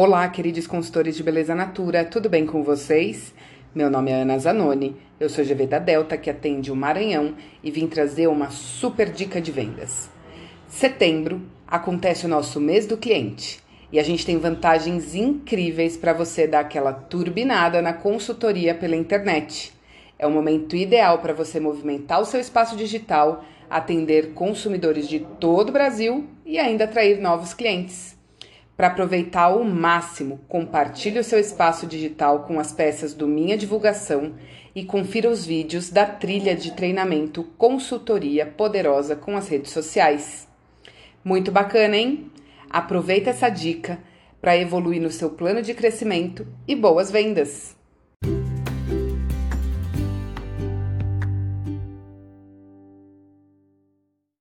Olá, queridos consultores de beleza natura, tudo bem com vocês? Meu nome é Ana Zanoni, eu sou GV da Delta, que atende o Maranhão e vim trazer uma super dica de vendas. Setembro acontece o nosso mês do cliente e a gente tem vantagens incríveis para você dar aquela turbinada na consultoria pela internet. É o momento ideal para você movimentar o seu espaço digital, atender consumidores de todo o Brasil e ainda atrair novos clientes. Para aproveitar ao máximo, compartilhe o seu espaço digital com as peças do Minha Divulgação e confira os vídeos da trilha de treinamento Consultoria Poderosa com as redes sociais. Muito bacana, hein? Aproveita essa dica para evoluir no seu plano de crescimento e boas vendas!